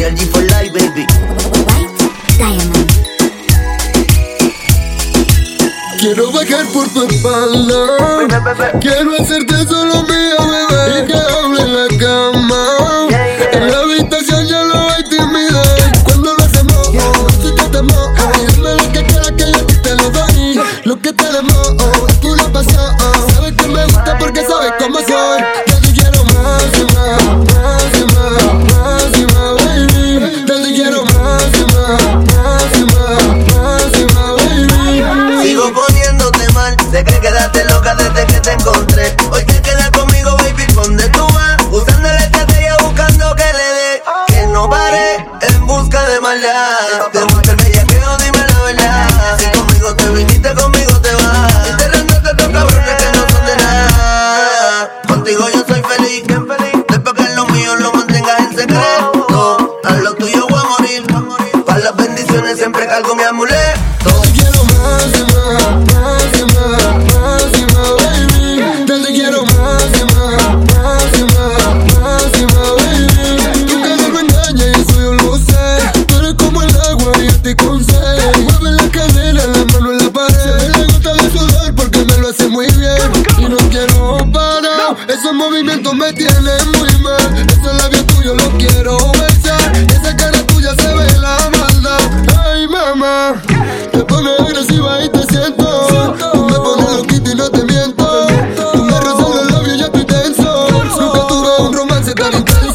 White Baby. Quiero bajar por tu espalda. Quiero hacerte solo mía, bebé. Y que hable la cama. En la habitación ya lo a intimidar. Cuando lo hacemos, si te temo. Dime lo que quieras que yo te lo doy. Lo que te maldad. Te gusta el bellaqueo, dime la verdad. Si conmigo te viniste, conmigo te vas. Si te rendaste los cabrones que no son de nada. Contigo yo soy feliz. Después que lo mío lo mantengas en secreto. A lo tuyo voy a morir. Para las bendiciones siempre cargo mi quiero parar. Esos movimientos me tienen muy mal. Ese labio tuyo lo quiero besar. Esa cara tuya se ve la maldad. Ay, mamá, te pones agresiva y te siento. Tú me pones loquito y no te miento. Tú me rozas los labios y ya estoy tenso. Nunca tuve un romance tan intenso.